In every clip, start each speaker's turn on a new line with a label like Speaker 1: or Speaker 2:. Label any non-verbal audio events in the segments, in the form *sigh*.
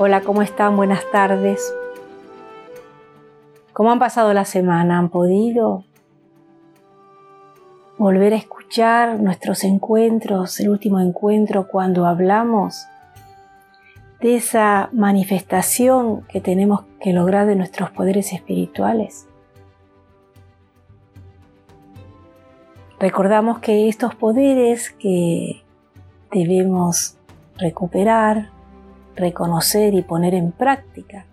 Speaker 1: Hola, ¿cómo están? Buenas tardes. ¿Cómo han pasado la semana? ¿Han podido volver a escuchar nuestros encuentros, el último encuentro cuando hablamos de esa manifestación que tenemos que lograr de nuestros poderes espirituales? Recordamos que estos poderes que debemos recuperar, reconocer y poner en práctica,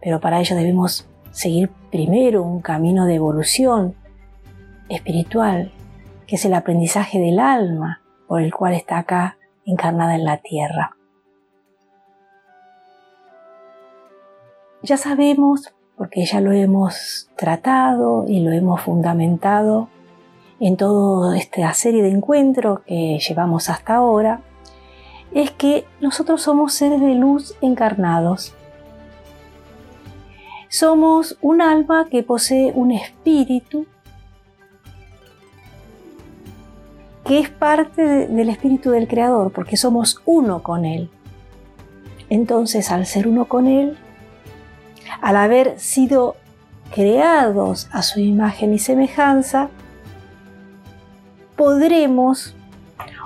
Speaker 1: pero para ello debemos seguir primero un camino de evolución espiritual, que es el aprendizaje del alma por el cual está acá encarnada en la tierra. Ya sabemos, porque ya lo hemos tratado y lo hemos fundamentado en toda esta serie de encuentros que llevamos hasta ahora, es que nosotros somos seres de luz encarnados. Somos un alma que posee un espíritu que es parte del espíritu del Creador, porque somos uno con Él. Entonces, al ser uno con Él, al haber sido creados a su imagen y semejanza, podremos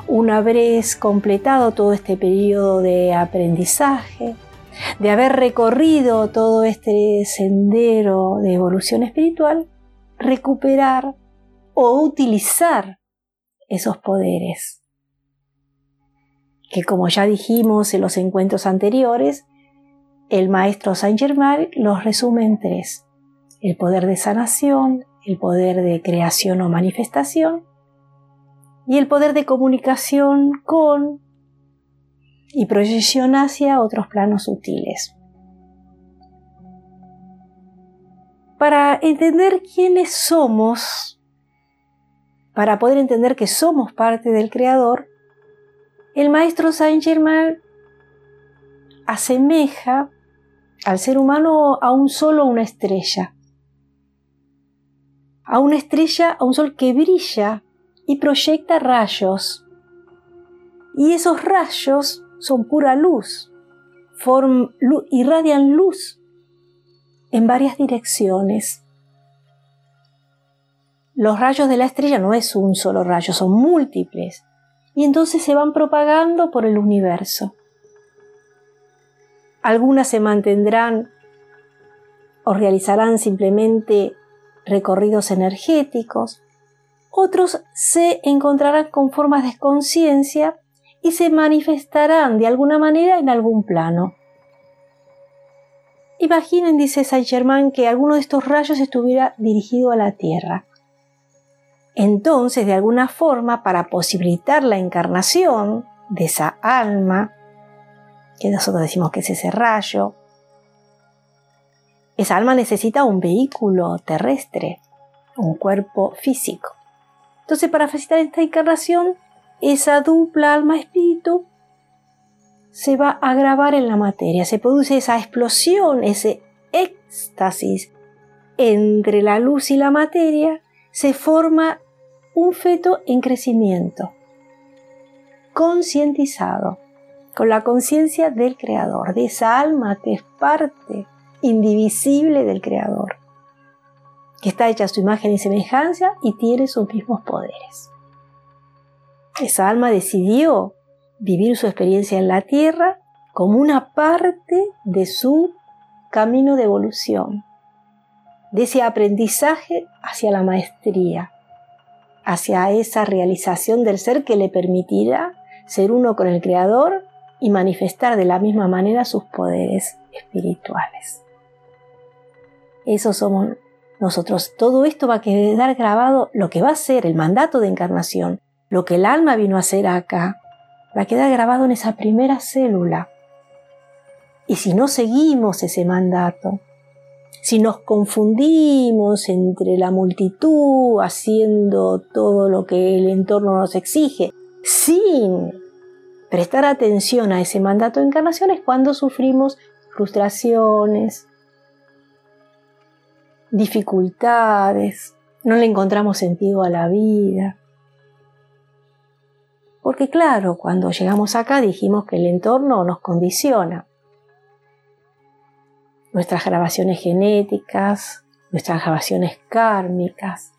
Speaker 1: una vez completado todo este periodo de aprendizaje, de haber recorrido todo este sendero de evolución espiritual, recuperar o utilizar esos poderes, que como ya dijimos en los encuentros anteriores, el maestro Saint Germain los resume en tres, el poder de sanación, el poder de creación o manifestación y el poder de comunicación con y proyección hacia otros planos sutiles. Para entender quiénes somos, para poder entender que somos parte del Creador, el maestro Saint Germain asemeja al ser humano a un solo una estrella, a una estrella, a un sol que brilla y proyecta rayos. Y esos rayos son pura luz, irradian luz en varias direcciones. Los rayos de la estrella no es un solo rayo, son múltiples, y entonces se van propagando por el universo. Algunas se mantendrán o realizarán simplemente recorridos energéticos, otros se encontrarán con formas de conciencia y se manifestarán de alguna manera en algún plano. Imaginen, dice Saint Germain, que alguno de estos rayos estuviera dirigido a la Tierra. Entonces, de alguna forma, para posibilitar la encarnación de esa alma, que nosotros decimos que es ese rayo, esa alma necesita un vehículo terrestre, un cuerpo físico. Entonces, para facilitar esta encarnación, esa dupla alma-espíritu se va a grabar en la materia, se produce esa explosión, ese éxtasis entre la luz y la materia, se forma un feto en crecimiento, concientizado, con la conciencia del Creador, de esa alma que es parte indivisible del Creador que está hecha a su imagen y semejanza y tiene sus mismos poderes. Esa alma decidió vivir su experiencia en la tierra como una parte de su camino de evolución, de ese aprendizaje hacia la maestría, hacia esa realización del ser que le permitirá ser uno con el Creador y manifestar de la misma manera sus poderes espirituales. Esos somos nosotros todo esto va a quedar grabado, lo que va a ser el mandato de encarnación, lo que el alma vino a hacer acá, va a quedar grabado en esa primera célula. Y si no seguimos ese mandato, si nos confundimos entre la multitud haciendo todo lo que el entorno nos exige, sin prestar atención a ese mandato de encarnación es cuando sufrimos frustraciones, dificultades, no le encontramos sentido a la vida. Porque claro, cuando llegamos acá dijimos que el entorno nos condiciona. nuestras grabaciones genéticas, nuestras grabaciones kármicas.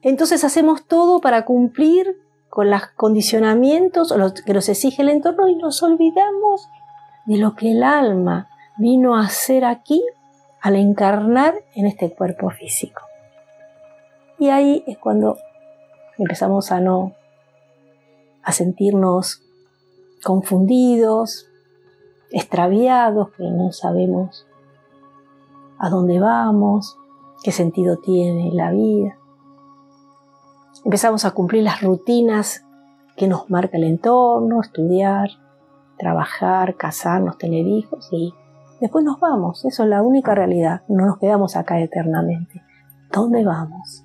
Speaker 1: Entonces hacemos todo para cumplir con los condicionamientos que nos exige el entorno y nos olvidamos de lo que el alma vino a hacer aquí al encarnar en este cuerpo físico. Y ahí es cuando empezamos a no, a sentirnos confundidos, extraviados, que no sabemos a dónde vamos, qué sentido tiene la vida. Empezamos a cumplir las rutinas que nos marca el entorno, estudiar, trabajar, casarnos, tener hijos y después nos vamos. Eso es la única realidad. No nos quedamos acá eternamente. ¿Dónde vamos?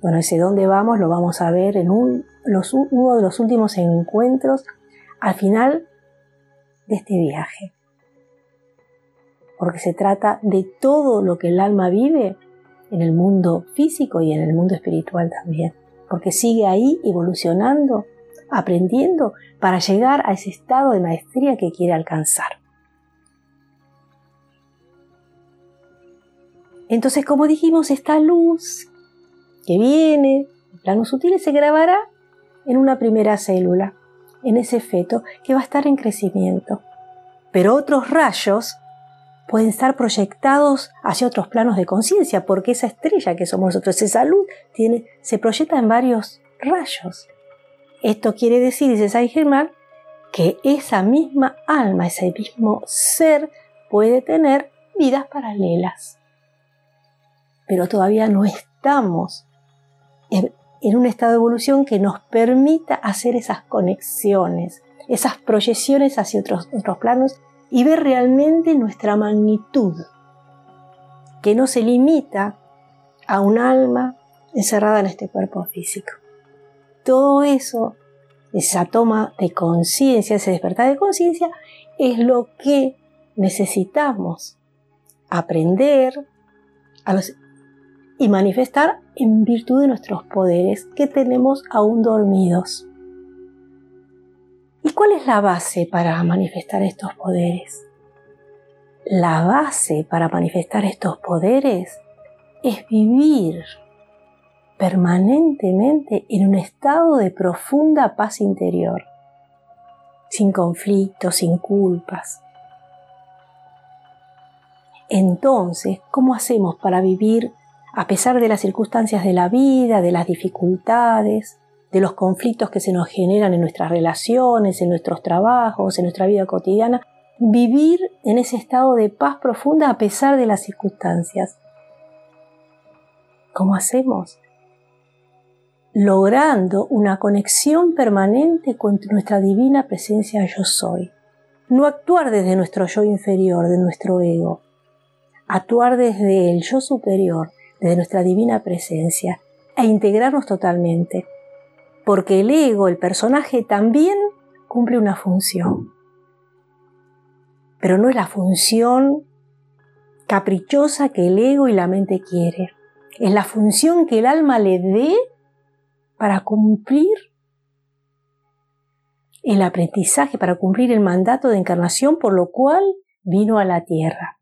Speaker 1: Bueno, ese dónde vamos lo vamos a ver en uno de los últimos encuentros al final de este viaje. Porque se trata de todo lo que el alma vive en el mundo físico y en el mundo espiritual también. Porque sigue ahí evolucionando, aprendiendo para llegar a ese estado de maestría que quiere alcanzar. Entonces, como dijimos, esta luz que viene en planos sutiles se grabará en una primera célula, en ese feto que va a estar en crecimiento. Pero otros rayos pueden estar proyectados hacia otros planos de conciencia, porque esa estrella que somos nosotros, esa luz, tiene, se proyecta en varios rayos. Esto quiere decir, dice Saint Germain, que esa misma alma, ese mismo ser, puede tener vidas paralelas. Pero todavía no estamos en, un estado de evolución que nos permita hacer esas conexiones, esas proyecciones hacia otros, otros planos y ver realmente nuestra magnitud, que no se limita a un alma encerrada en este cuerpo físico. Todo eso, esa toma de conciencia, ese despertar de conciencia, es lo que necesitamos aprender a los y manifestar en virtud de nuestros poderes que tenemos aún dormidos. ¿Y cuál es la base para manifestar estos poderes? La base para manifestar estos poderes es vivir permanentemente en un estado de profunda paz interior, sin conflictos, sin culpas. Entonces, ¿cómo hacemos para vivir a pesar de las circunstancias de la vida, de las dificultades, de los conflictos que se nos generan en nuestras relaciones, en nuestros trabajos, en nuestra vida cotidiana, vivir en ese estado de paz profunda a pesar de las circunstancias. ¿Cómo hacemos? Logrando una conexión permanente con nuestra divina presencia yo soy. No actuar desde nuestro yo inferior, de nuestro ego. Actuar desde el yo superior, de nuestra divina presencia e integrarnos totalmente, porque el ego, el personaje, también cumple una función, pero no es la función caprichosa que el ego y la mente quiere, es la función que el alma le dé para cumplir el aprendizaje, para cumplir el mandato de encarnación por lo cual vino a la tierra.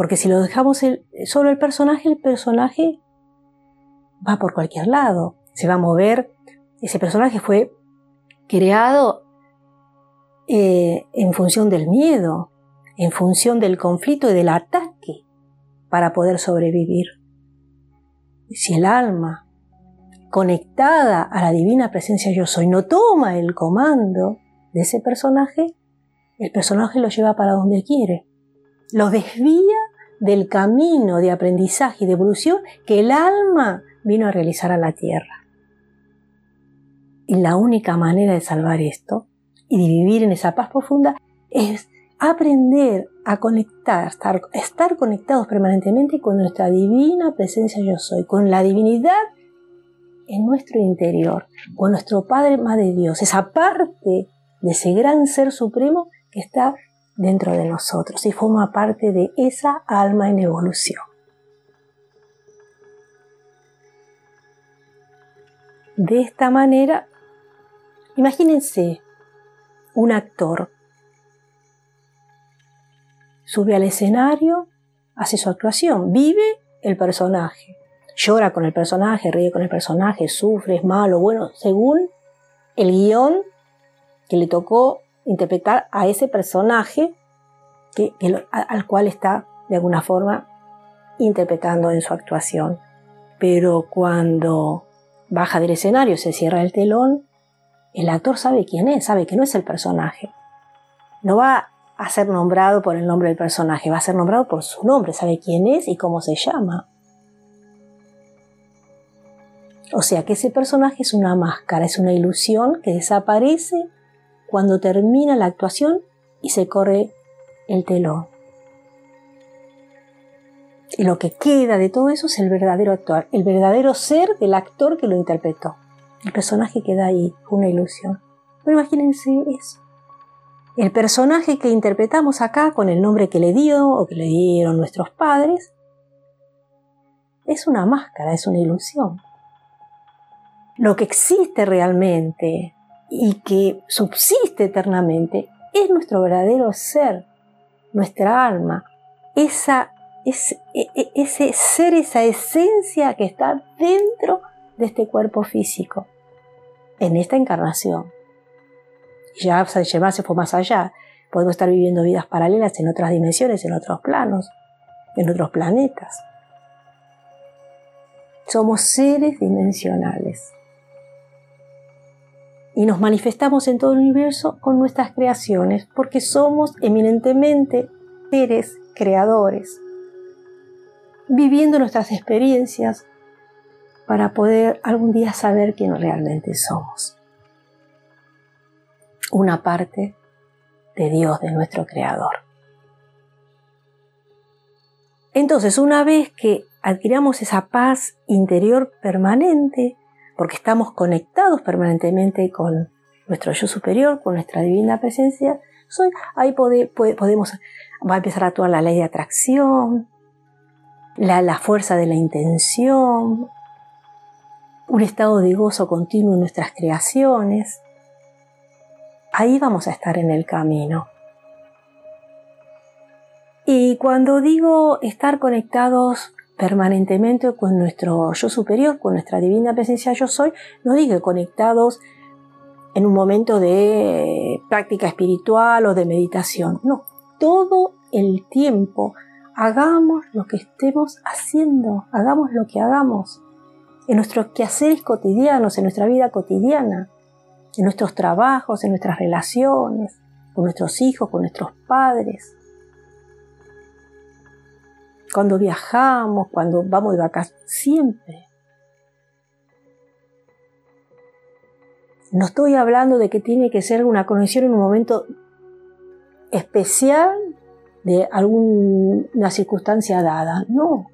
Speaker 1: Porque si lo dejamos solo el personaje, el personaje va por cualquier lado, se va a mover. Ese personaje fue creado eh, en función del miedo, en función del conflicto y del ataque para poder sobrevivir. Si el alma, conectada a la divina presencia yo soy, no toma el comando de ese personaje, el personaje lo lleva para donde quiere, lo desvía del camino de aprendizaje y de evolución que el alma vino a realizar a la tierra. Y la única manera de salvar esto y de vivir en esa paz profunda es aprender a conectar, estar, estar conectados permanentemente con nuestra divina presencia yo soy, con la divinidad en nuestro interior, con nuestro Padre Madre Dios, esa parte de ese gran ser supremo que está dentro de nosotros y forma parte de esa alma en evolución. De esta manera, imagínense un actor sube al escenario, hace su actuación, vive el personaje, llora con el personaje, ríe con el personaje, sufre, es malo, bueno, según el guion que le tocó interpretar a ese personaje que, al cual está de alguna forma interpretando en su actuación. Pero cuando baja del escenario, se cierra el telón, el actor sabe quién es, sabe que no es el personaje. No va a ser nombrado por el nombre del personaje, va a ser nombrado por su nombre, sabe quién es y cómo se llama. O sea que ese personaje es una máscara, es una ilusión que desaparece cuando termina la actuación y se corre el telón. Y lo que queda de todo eso es el verdadero actor, el verdadero ser del actor que lo interpretó. El personaje queda ahí, una ilusión. Pero imagínense eso. El personaje que interpretamos acá con el nombre que le dio o que le dieron nuestros padres es una máscara, es una ilusión. Lo que existe realmente y que subsiste eternamente es nuestro verdadero ser, nuestra alma, esa, ese, ese ser, esa esencia que está dentro de este cuerpo físico, en esta encarnación. Ya se fue más allá. Podemos estar viviendo vidas paralelas en otras dimensiones, en otros planos, en otros planetas. Somos seres dimensionales y nos manifestamos en todo el universo con nuestras creaciones, porque somos eminentemente seres creadores, viviendo nuestras experiencias para poder algún día saber quién realmente somos. Una parte de Dios, de nuestro Creador. Entonces, una vez que adquiramos esa paz interior permanente, porque estamos conectados permanentemente con nuestro yo superior, con nuestra divina presencia, ahí podemos, va a empezar a actuar la ley de atracción, la, la fuerza de la intención, un estado de gozo continuo en nuestras creaciones. Ahí vamos a estar en el camino. Y cuando digo estar conectados permanentemente con nuestro yo superior, con nuestra divina presencia yo soy, no digo conectados en un momento de práctica espiritual o de meditación, no, todo el tiempo hagamos lo que estemos haciendo, hagamos lo que hagamos, en nuestros quehaceres cotidianos, en nuestra vida cotidiana, en nuestros trabajos, en nuestras relaciones, con nuestros hijos, con nuestros padres, cuando viajamos, cuando vamos de vacaciones, siempre. No estoy hablando de que tiene que ser una conexión en un momento especial de alguna circunstancia dada. No.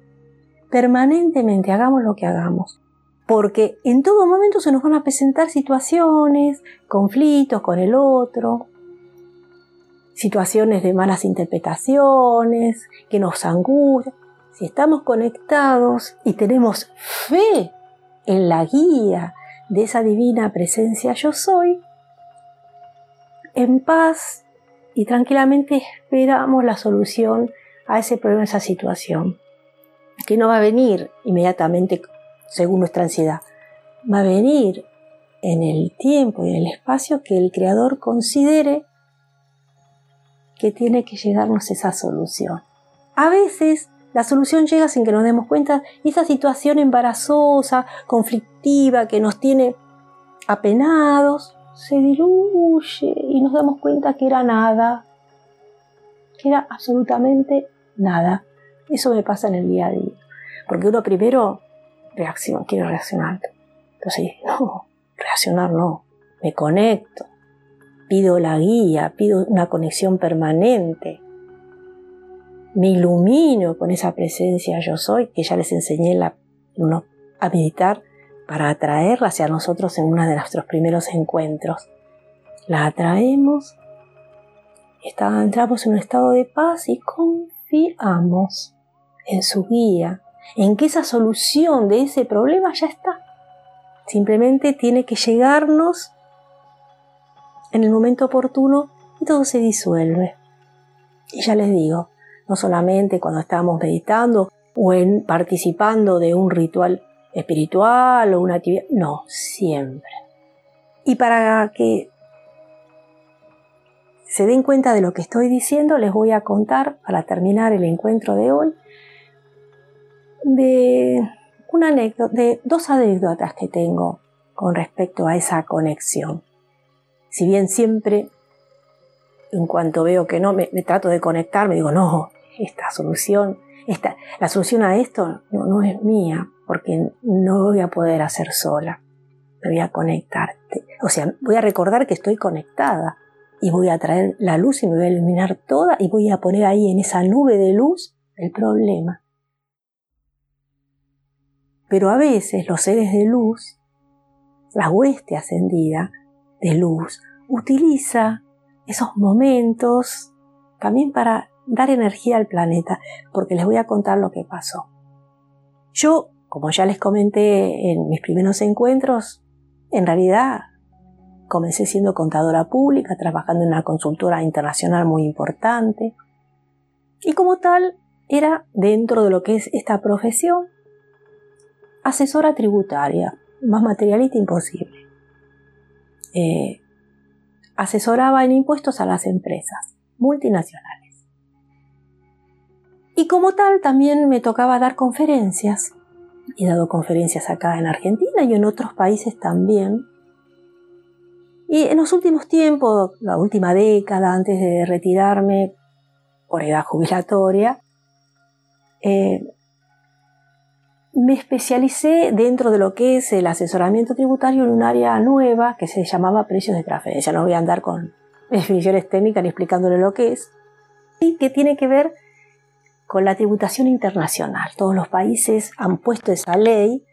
Speaker 1: Permanentemente hagamos lo que hagamos. Porque en todo momento se nos van a presentar situaciones, conflictos con el otro, situaciones de malas interpretaciones, que nos angustian. Si estamos conectados y tenemos fe en la guía de esa divina presencia yo soy, en paz y tranquilamente esperamos la solución a ese problema, a esa situación, que no va a venir inmediatamente según nuestra ansiedad, va a venir en el tiempo y en el espacio que el Creador considere que tiene que llegarnos esa solución. A veces la solución llega sin que nos demos cuenta y esa situación embarazosa, conflictiva, que nos tiene apenados, se diluye y nos damos cuenta que era nada, que era absolutamente nada. Eso me pasa en el día a día. Porque uno primero reacciona, quiere reaccionar. Entonces, *laughs* no, reaccionar no, me conecto, pido la guía, pido una conexión permanente. Me ilumino con esa presencia yo soy que ya les enseñé la, a meditar para atraerla hacia nosotros en uno de nuestros primeros encuentros. La atraemos, está, entramos en un estado de paz y confiamos en su guía, en que esa solución de ese problema ya está. Simplemente tiene que llegarnos en el momento oportuno y todo se disuelve. Y ya les digo, no solamente cuando estamos meditando o en participando de un ritual espiritual o una actividad, no, siempre. Y para que se den cuenta de lo que estoy diciendo, les voy a contar, para terminar el encuentro de hoy, de, una anécdota, de dos anécdotas que tengo con respecto a esa conexión. Si bien siempre, en cuanto veo que no, me, trato de conectar, me digo, no, esta solución, esta, la solución a esto no, no es mía, porque no voy a poder hacer sola. Me voy a conectar. O sea, voy a recordar que estoy conectada y voy a traer la luz y me voy a iluminar toda y voy a poner ahí en esa nube de luz el problema. Pero a veces los seres de luz, la hueste ascendida de luz, utiliza esos momentos también para dar energía al planeta, porque les voy a contar lo que pasó. Yo, como ya les comenté en mis primeros encuentros, en realidad Comencé siendo contadora pública, trabajando en una consultora internacional muy importante. Y como tal, era dentro de lo que es esta profesión, asesora tributaria, más materialista imposible. Eh, asesoraba en impuestos a las empresas multinacionales. Y como tal, también me tocaba dar conferencias. He dado conferencias acá en Argentina y en otros países también y en los últimos tiempos, la última década antes de retirarme por edad jubilatoria, eh, me especialicé dentro de lo que es el asesoramiento tributario en un área nueva que se llamaba precios de transferencia. No voy a andar con *laughs* definiciones técnicas ni explicándole lo que es. Y que tiene que ver con la tributación internacional. Todos los países han puesto esa ley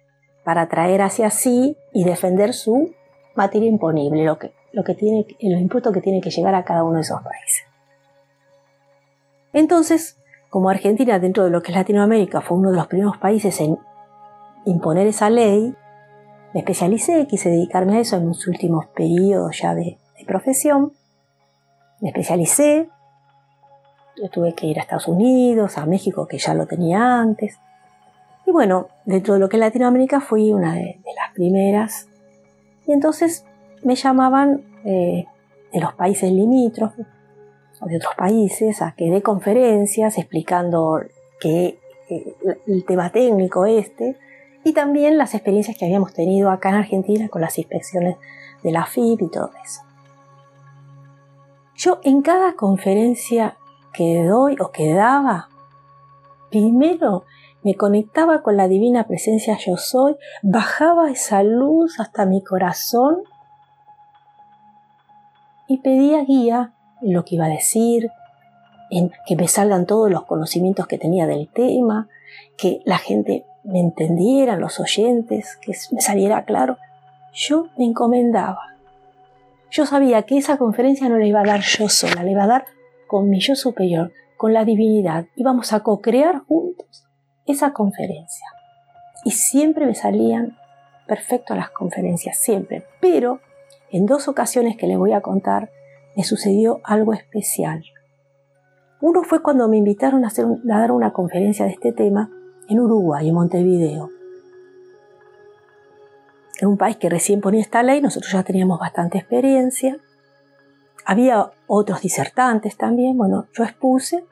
Speaker 1: para traer hacia sí y defender su materia imponible, lo que, lo que tiene, los impuestos que tiene que llegar a cada uno de esos países. Entonces, como Argentina dentro de lo que es Latinoamérica fue uno de los primeros países en imponer esa ley, me especialicé, quise dedicarme a eso en mis últimos periodos ya de, de profesión. Me especialicé, yo tuve que ir a Estados Unidos, a México, que ya lo tenía antes. Y bueno, dentro de lo que es Latinoamérica fui una de, de las primeras y entonces me llamaban eh, de los países limítrofes o de otros países a que dé conferencias explicando que, eh, el tema técnico este y también las experiencias que habíamos tenido acá en Argentina con las inspecciones de la FIP y todo eso. Yo en cada conferencia que doy o que daba, primero me conectaba con la divina presencia yo soy, bajaba esa luz hasta mi corazón y pedía guía en lo que iba a decir, en que me salgan todos los conocimientos que tenía del tema, que la gente me entendiera, los oyentes, que me saliera claro. Yo me encomendaba. Yo sabía que esa conferencia no la iba a dar yo sola, la iba a dar con mi yo superior, con la divinidad. Íbamos a co-crear juntos esa conferencia. Y siempre me salían perfecto las conferencias, siempre. Pero en dos ocasiones que les voy a contar, me sucedió algo especial. Uno fue cuando me invitaron a, hacer, a dar una conferencia de este tema en Uruguay, en Montevideo. En un país que recién ponía esta ley, nosotros ya teníamos bastante experiencia. Había otros disertantes también. Bueno, yo expuse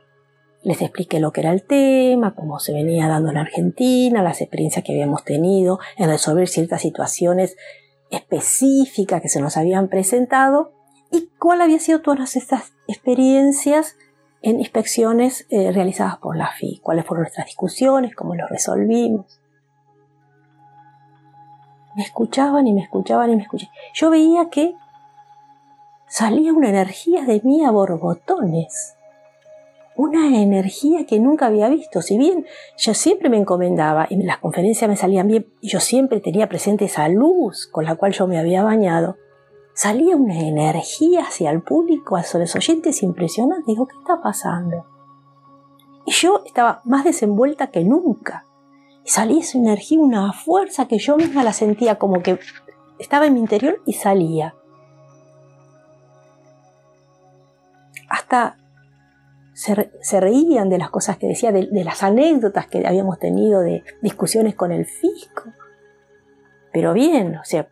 Speaker 1: les expliqué lo que era el tema, cómo se venía dando en Argentina, las experiencias que habíamos tenido en resolver ciertas situaciones específicas que se nos habían presentado y cuál había sido todas estas experiencias en inspecciones eh, realizadas por la FI, cuáles fueron nuestras discusiones, cómo los resolvimos. Me escuchaban y me escuchaban y me escuchaban. Yo veía que salía una energía de mí a borbotones una energía que nunca había visto. Si bien yo siempre me encomendaba y las conferencias me salían bien yo siempre tenía presente esa luz con la cual yo me había bañado, salía una energía hacia el público, hacia los oyentes impresionante. Digo, ¿qué está pasando? Y yo estaba más desenvuelta que nunca. Y salía esa energía, una fuerza que yo misma la sentía como que estaba en mi interior y salía. Hasta se, reían de las cosas que decía, de, las anécdotas que habíamos tenido, de discusiones con el fisco. Pero bien, o sea,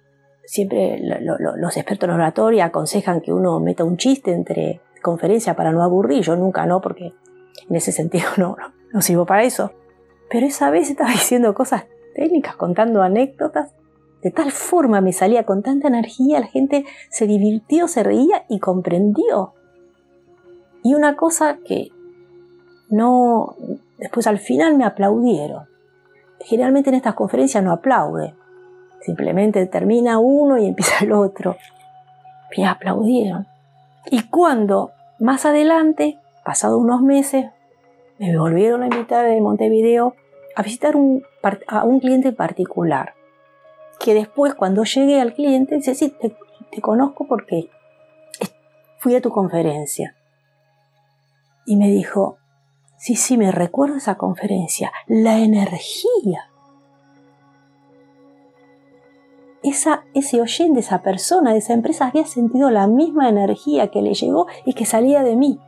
Speaker 1: siempre los expertos en oratoria aconsejan que uno meta un chiste entre conferencias para no aburrir. Yo nunca no, porque en ese sentido *laughs* no, no sirvo para eso. Pero esa vez estaba diciendo cosas técnicas, contando anécdotas. De tal forma me salía con tanta energía, la gente se divirtió, se reía y comprendió. Y una cosa que no, después al final me aplaudieron. Generalmente en estas conferencias no aplaude. Simplemente termina uno y empieza el otro. Me aplaudieron. Y cuando más adelante, pasado unos meses, me volvieron a invitar de Montevideo a visitar a un cliente particular. Que después, cuando llegué al cliente, dice, sí, te, te conozco porque fui a tu conferencia. Y me dijo, sí, sí, me recuerdo esa conferencia, la energía. Esa, ese oyente, esa persona de esa empresa había sentido la misma energía que le llegó y que salía de mí.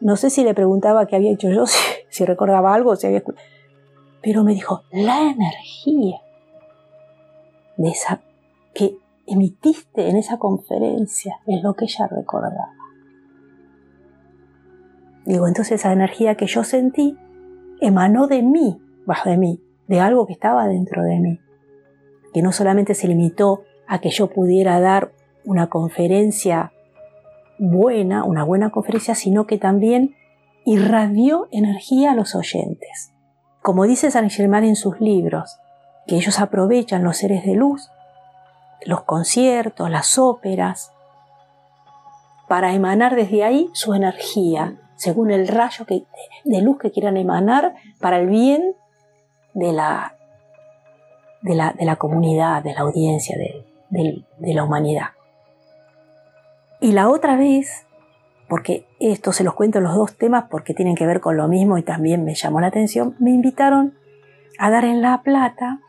Speaker 1: No sé si le preguntaba qué había hecho yo, *laughs* si, recordaba algo, si había Pero me dijo, la energía de esa que emitiste en esa conferencia es lo que ella recordaba. Digo, entonces esa energía que yo sentí emanó de mí, bajo de mí, de algo que estaba dentro de mí, que no solamente se limitó a que yo pudiera dar una conferencia buena, una buena conferencia, sino que también irradió energía a los oyentes. Como dice San Germán en sus libros, que ellos aprovechan los seres de luz, los conciertos, las óperas, para emanar desde ahí su energía, según el rayo de luz que quieran emanar para el bien de la, de la, comunidad, de la audiencia, de la humanidad. Y la otra vez, porque esto se los cuento los dos temas porque tienen que ver con lo mismo y también me llamó la atención, me invitaron a dar en La Plata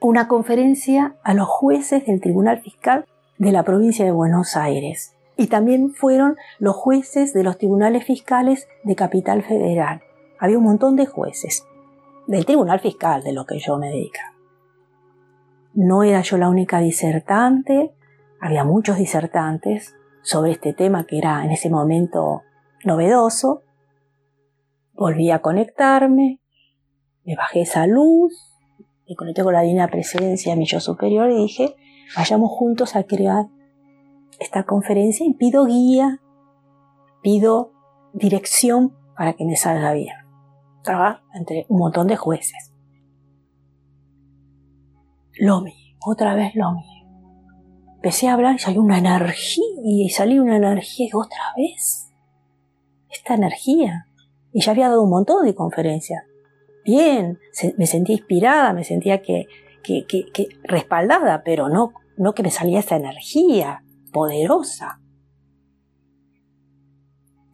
Speaker 1: una conferencia a los jueces del Tribunal Fiscal de la provincia de Buenos Aires. Y también fueron los jueces de los tribunales fiscales de Capital Federal. Había un montón de jueces del Tribunal Fiscal de lo que yo me dedicaba. No era yo la única disertante, había muchos disertantes sobre este tema que era en ese momento novedoso. Volví a conectarme, me bajé esa luz, me conecté con la divina presencia de mi yo superior y dije, vayamos juntos a crear esta conferencia y pido guía, pido dirección para que me salga bien. Estaba entre un montón de jueces. Lo otra vez lo mismo empecé a hablar y salió una energía y salió una energía y otra vez. Esta energía. Y ya había dado un montón de conferencias. Bien, me sentía inspirada, me sentía que, que, que, respaldada, pero no, no que me salía esa energía poderosa.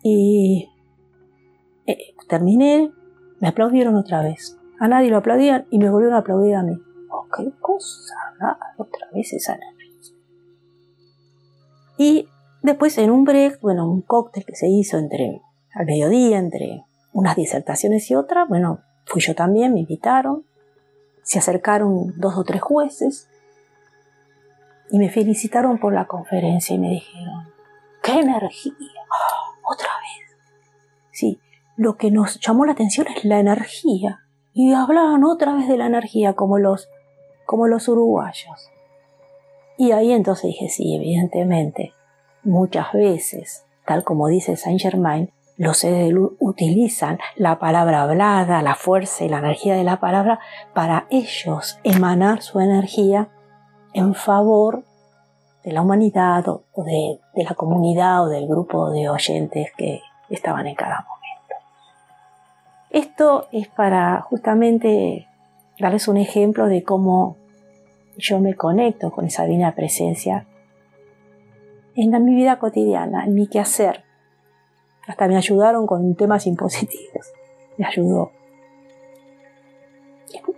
Speaker 1: Y eh, terminé, me aplaudieron otra vez. A nadie lo aplaudían y me volvieron a aplaudir a mí. Oh, qué cosa, otra vez esa energía. Y después en un break, bueno, un cóctel que se hizo entre, al mediodía, entre unas disertaciones y otras, bueno, fui yo también, me invitaron, se acercaron dos o tres jueces y me felicitaron por la conferencia y me dijeron, ¡qué energía! ¡Oh, otra vez. Sí, lo que nos llamó la atención es la energía. Y hablaban otra vez de la energía como los, como los uruguayos. Y ahí entonces dije, sí, evidentemente, muchas veces, tal como dice Saint Germain, los seres utilizan la palabra hablada, la fuerza y la energía de la palabra para ellos emanar su energía en favor de la humanidad o de, de la comunidad o del grupo de oyentes que estaban en cada. Esto es para justamente darles un ejemplo de cómo yo me conecto con esa divina presencia en mi vida cotidiana, en mi quehacer. Hasta me ayudaron con temas impositivos. Me ayudó.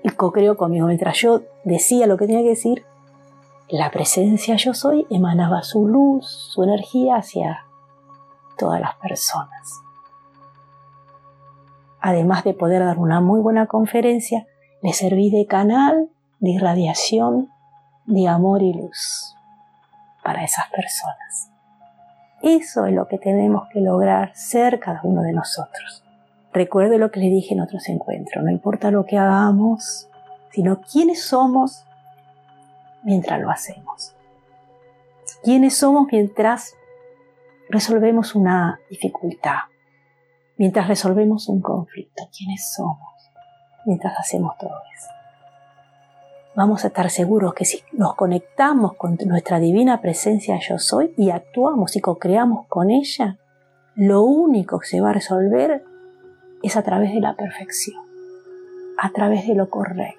Speaker 1: Y co-creo conmigo. Mientras yo decía lo que tenía que decir, la presencia yo soy emanaba su luz, su energía hacia, todas las personas. Además de poder dar una muy buena conferencia, le serví de canal de irradiación de amor y luz para esas personas. Eso es lo que tenemos que lograr ser cada uno de nosotros. Recuerde lo que le dije en otros encuentros, no importa lo que hagamos, sino quiénes somos mientras lo hacemos. Quiénes somos mientras resolvemos una dificultad, mientras resolvemos un conflicto. ¿Quiénes somos mientras hacemos todo eso? Vamos a estar seguros que si nos conectamos con nuestra divina presencia yo soy y actuamos y co-creamos con ella, lo único que se va a resolver es a través de la perfección, a través de lo correcto.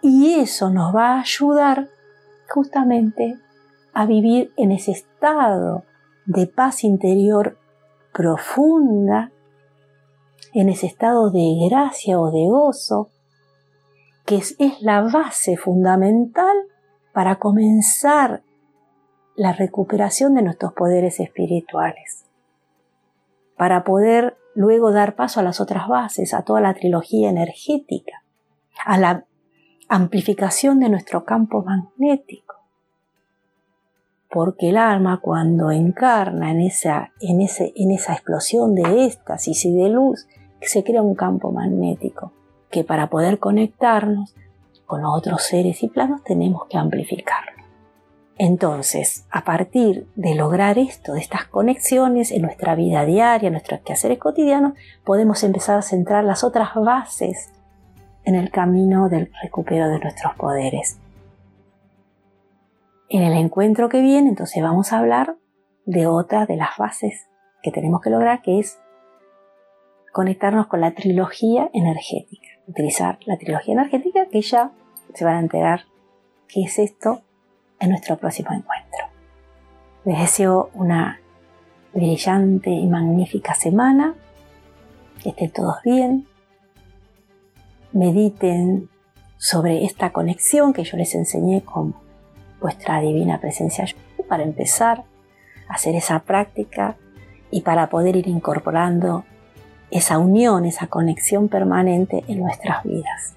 Speaker 1: Y eso nos va a ayudar justamente a vivir en ese estado de paz interior profunda, en ese estado de gracia o de gozo, que es, la base fundamental para comenzar la recuperación de nuestros poderes espirituales, para poder luego dar paso a las otras bases, a toda la trilogía energética, a la amplificación de nuestro campo magnético. Porque el alma cuando encarna en esa, en, ese, en esa explosión de éxtasis y de luz, se crea un campo magnético que para poder conectarnos con otros seres y planos tenemos que amplificarlo. Entonces, a partir de lograr esto, de estas conexiones en nuestra vida diaria, en nuestros quehaceres cotidianos, podemos empezar a centrar las otras bases en el camino del recupero de nuestros poderes. En el encuentro que viene, entonces vamos a hablar de otra de las bases que tenemos que lograr, que es conectarnos con la trilogía energética. Utilizar la trilogía energética que ya se van a enterar qué es esto en nuestro próximo encuentro. Les deseo una brillante y magnífica semana. Que estén todos bien. Mediten sobre esta conexión que yo les enseñé con vuestra divina presencia para empezar a hacer esa práctica y para poder ir incorporando esa unión, esa conexión permanente en nuestras vidas.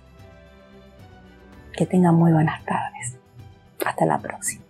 Speaker 1: Que tengan muy buenas tardes. Hasta la próxima.